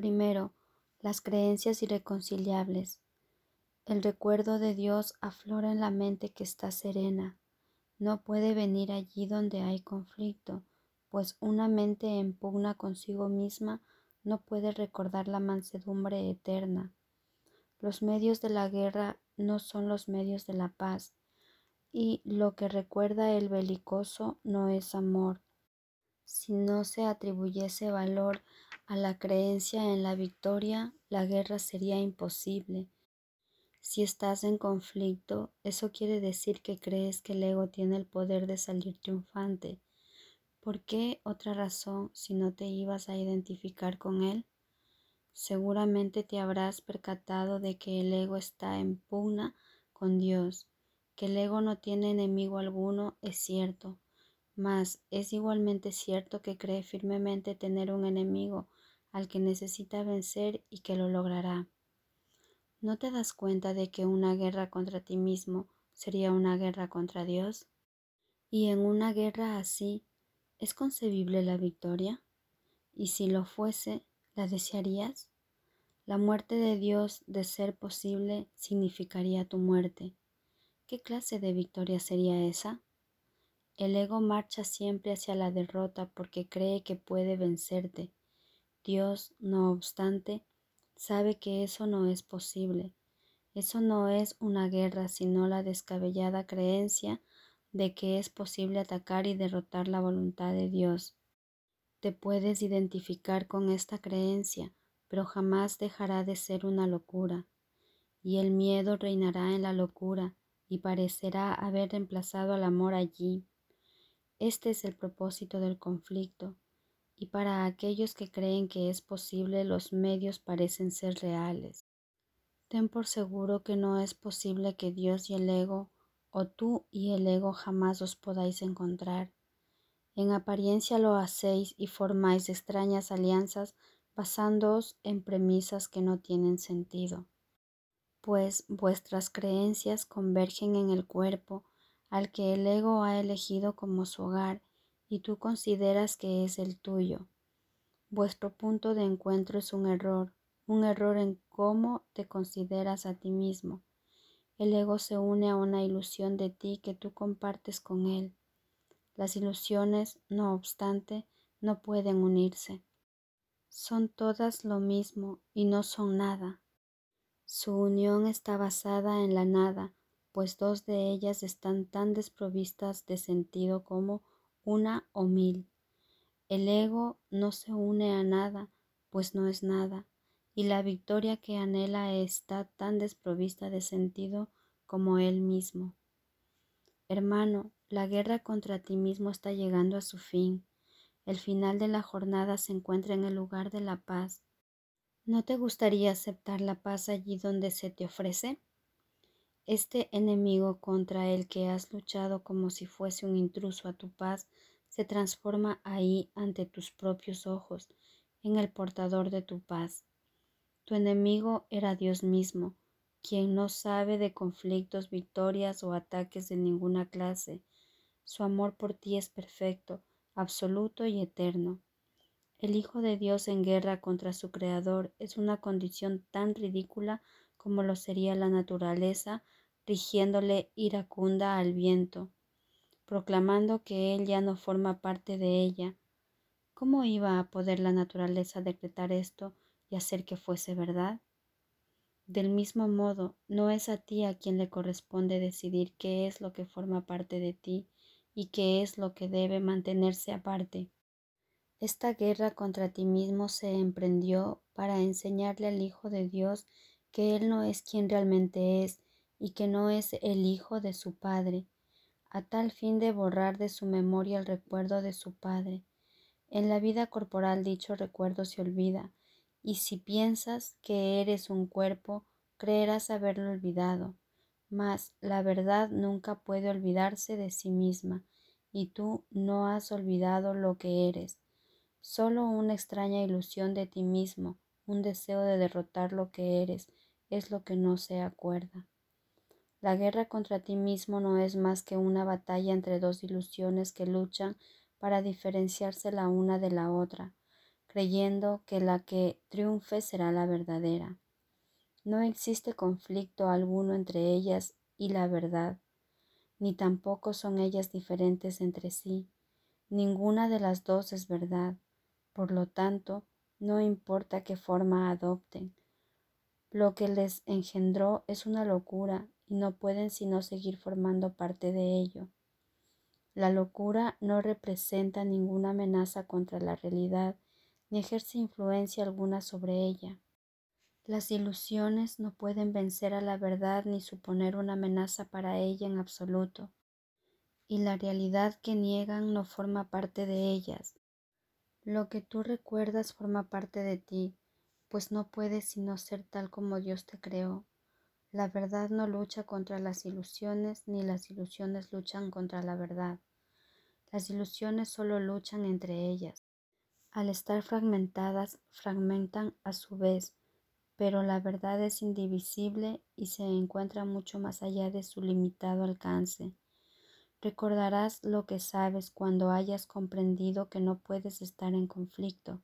Primero, las creencias irreconciliables. El recuerdo de Dios aflora en la mente que está serena. No puede venir allí donde hay conflicto, pues una mente en pugna consigo misma no puede recordar la mansedumbre eterna. Los medios de la guerra no son los medios de la paz, y lo que recuerda el belicoso no es amor. Si no se atribuyese valor a la creencia en la victoria, la guerra sería imposible. Si estás en conflicto, eso quiere decir que crees que el ego tiene el poder de salir triunfante. ¿Por qué otra razón si no te ibas a identificar con él? Seguramente te habrás percatado de que el ego está en pugna con Dios, que el ego no tiene enemigo alguno, es cierto, mas es igualmente cierto que cree firmemente tener un enemigo al que necesita vencer y que lo logrará. ¿No te das cuenta de que una guerra contra ti mismo sería una guerra contra Dios? Y en una guerra así, ¿es concebible la victoria? Y si lo fuese, ¿la desearías? La muerte de Dios, de ser posible, significaría tu muerte. ¿Qué clase de victoria sería esa? El ego marcha siempre hacia la derrota porque cree que puede vencerte. Dios, no obstante, sabe que eso no es posible. Eso no es una guerra, sino la descabellada creencia de que es posible atacar y derrotar la voluntad de Dios. Te puedes identificar con esta creencia, pero jamás dejará de ser una locura. Y el miedo reinará en la locura y parecerá haber reemplazado al amor allí. Este es el propósito del conflicto, y para aquellos que creen que es posible los medios parecen ser reales. Ten por seguro que no es posible que Dios y el ego, o tú y el ego jamás os podáis encontrar. En apariencia lo hacéis y formáis extrañas alianzas basándoos en premisas que no tienen sentido, pues vuestras creencias convergen en el cuerpo al que el ego ha elegido como su hogar y tú consideras que es el tuyo. Vuestro punto de encuentro es un error, un error en cómo te consideras a ti mismo. El ego se une a una ilusión de ti que tú compartes con él. Las ilusiones, no obstante, no pueden unirse. Son todas lo mismo y no son nada. Su unión está basada en la nada, pues dos de ellas están tan desprovistas de sentido como una o mil. El ego no se une a nada, pues no es nada, y la victoria que anhela está tan desprovista de sentido como él mismo. Hermano, la guerra contra ti mismo está llegando a su fin. El final de la jornada se encuentra en el lugar de la paz. ¿No te gustaría aceptar la paz allí donde se te ofrece? Este enemigo contra el que has luchado como si fuese un intruso a tu paz se transforma ahí ante tus propios ojos en el portador de tu paz. Tu enemigo era Dios mismo, quien no sabe de conflictos, victorias o ataques de ninguna clase. Su amor por ti es perfecto, absoluto y eterno. El Hijo de Dios en guerra contra su Creador es una condición tan ridícula como lo sería la naturaleza rigiéndole iracunda al viento, proclamando que él ya no forma parte de ella. ¿Cómo iba a poder la naturaleza decretar esto y hacer que fuese verdad? Del mismo modo, no es a ti a quien le corresponde decidir qué es lo que forma parte de ti y qué es lo que debe mantenerse aparte. Esta guerra contra ti mismo se emprendió para enseñarle al Hijo de Dios que Él no es quien realmente es y que no es el Hijo de su Padre, a tal fin de borrar de su memoria el recuerdo de su Padre. En la vida corporal dicho recuerdo se olvida, y si piensas que eres un cuerpo, creerás haberlo olvidado. Mas la verdad nunca puede olvidarse de sí misma, y tú no has olvidado lo que eres. Solo una extraña ilusión de ti mismo, un deseo de derrotar lo que eres, es lo que no se acuerda. La guerra contra ti mismo no es más que una batalla entre dos ilusiones que luchan para diferenciarse la una de la otra. creyendo que la que triunfe será la verdadera. No existe conflicto alguno entre ellas y la verdad, ni tampoco son ellas diferentes entre sí. Ninguna de las dos es verdad. Por lo tanto, no importa qué forma adopten. Lo que les engendró es una locura y no pueden sino seguir formando parte de ello. La locura no representa ninguna amenaza contra la realidad ni ejerce influencia alguna sobre ella. Las ilusiones no pueden vencer a la verdad ni suponer una amenaza para ella en absoluto, y la realidad que niegan no forma parte de ellas. Lo que tú recuerdas forma parte de ti, pues no puedes sino ser tal como Dios te creó. La verdad no lucha contra las ilusiones, ni las ilusiones luchan contra la verdad. Las ilusiones solo luchan entre ellas. Al estar fragmentadas, fragmentan a su vez, pero la verdad es indivisible y se encuentra mucho más allá de su limitado alcance. Recordarás lo que sabes cuando hayas comprendido que no puedes estar en conflicto.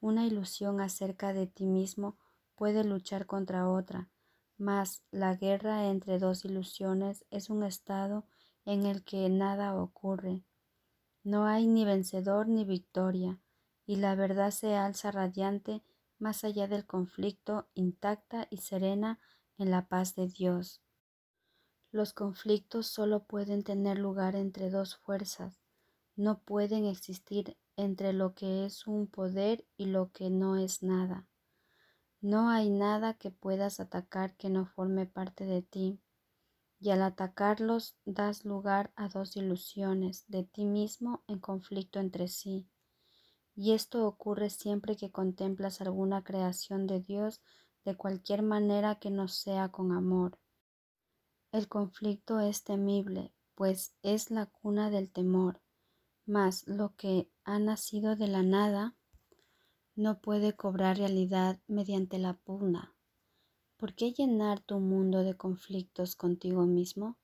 Una ilusión acerca de ti mismo puede luchar contra otra, mas la guerra entre dos ilusiones es un estado en el que nada ocurre. No hay ni vencedor ni victoria, y la verdad se alza radiante más allá del conflicto, intacta y serena en la paz de Dios. Los conflictos solo pueden tener lugar entre dos fuerzas, no pueden existir entre lo que es un poder y lo que no es nada. No hay nada que puedas atacar que no forme parte de ti, y al atacarlos das lugar a dos ilusiones de ti mismo en conflicto entre sí y esto ocurre siempre que contemplas alguna creación de Dios de cualquier manera que no sea con amor. El conflicto es temible, pues es la cuna del temor, mas lo que ha nacido de la nada no puede cobrar realidad mediante la pugna. ¿Por qué llenar tu mundo de conflictos contigo mismo?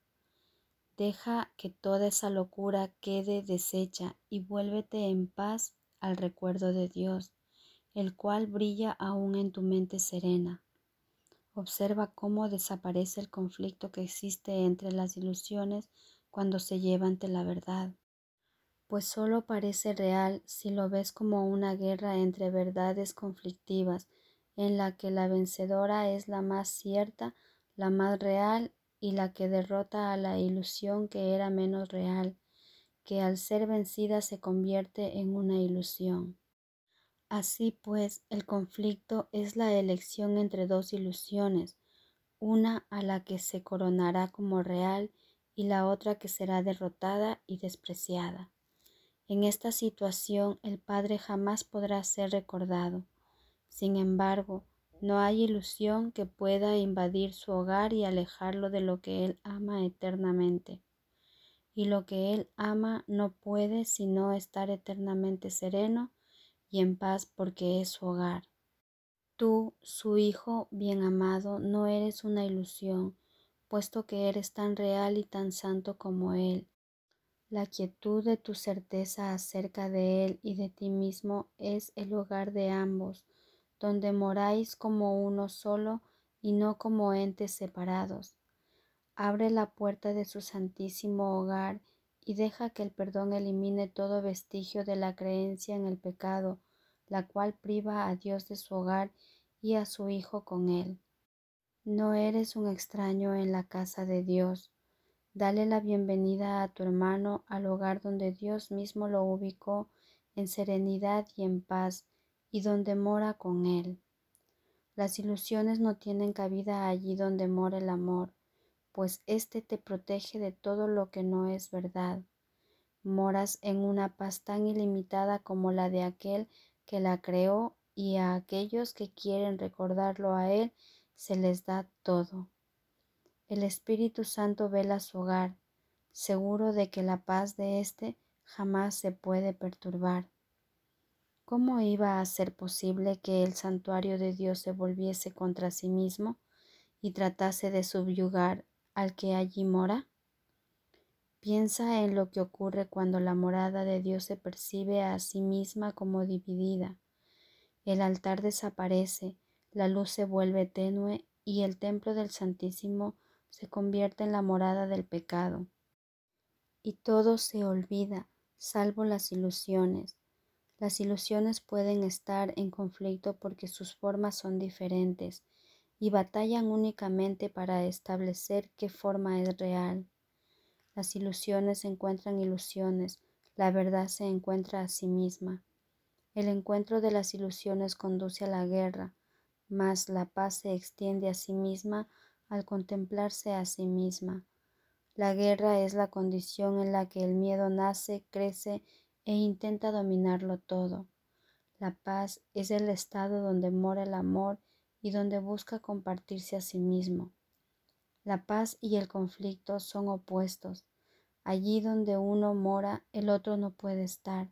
Deja que toda esa locura quede deshecha y vuélvete en paz al recuerdo de Dios, el cual brilla aún en tu mente serena. Observa cómo desaparece el conflicto que existe entre las ilusiones cuando se lleva ante la verdad, pues solo parece real si lo ves como una guerra entre verdades conflictivas, en la que la vencedora es la más cierta, la más real y la que derrota a la ilusión que era menos real que al ser vencida se convierte en una ilusión. Así pues, el conflicto es la elección entre dos ilusiones, una a la que se coronará como real y la otra que será derrotada y despreciada. En esta situación el Padre jamás podrá ser recordado. Sin embargo, no hay ilusión que pueda invadir su hogar y alejarlo de lo que Él ama eternamente y lo que Él ama no puede sino estar eternamente sereno y en paz porque es su hogar. Tú, su Hijo bien amado, no eres una ilusión, puesto que eres tan real y tan santo como Él. La quietud de tu certeza acerca de Él y de ti mismo es el hogar de ambos, donde moráis como uno solo y no como entes separados abre la puerta de su santísimo hogar y deja que el perdón elimine todo vestigio de la creencia en el pecado, la cual priva a Dios de su hogar y a su Hijo con él. No eres un extraño en la casa de Dios. Dale la bienvenida a tu hermano al hogar donde Dios mismo lo ubicó en serenidad y en paz y donde mora con él. Las ilusiones no tienen cabida allí donde mora el amor pues éste te protege de todo lo que no es verdad. Moras en una paz tan ilimitada como la de aquel que la creó y a aquellos que quieren recordarlo a Él se les da todo. El Espíritu Santo vela su hogar, seguro de que la paz de éste jamás se puede perturbar. ¿Cómo iba a ser posible que el santuario de Dios se volviese contra sí mismo y tratase de subyugar al que allí mora? Piensa en lo que ocurre cuando la morada de Dios se percibe a sí misma como dividida. el altar desaparece, la luz se vuelve tenue y el templo del Santísimo se convierte en la morada del pecado. Y todo se olvida, salvo las ilusiones. Las ilusiones pueden estar en conflicto porque sus formas son diferentes y batallan únicamente para establecer qué forma es real. Las ilusiones encuentran ilusiones, la verdad se encuentra a sí misma. El encuentro de las ilusiones conduce a la guerra, mas la paz se extiende a sí misma al contemplarse a sí misma. La guerra es la condición en la que el miedo nace, crece e intenta dominarlo todo. La paz es el estado donde mora el amor y donde busca compartirse a sí mismo. La paz y el conflicto son opuestos. Allí donde uno mora, el otro no puede estar.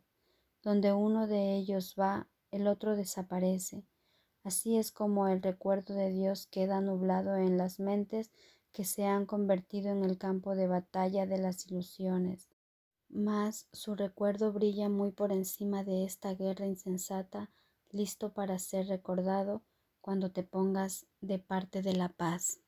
Donde uno de ellos va, el otro desaparece. Así es como el recuerdo de Dios queda nublado en las mentes que se han convertido en el campo de batalla de las ilusiones. Mas su recuerdo brilla muy por encima de esta guerra insensata, listo para ser recordado cuando te pongas de parte de la paz.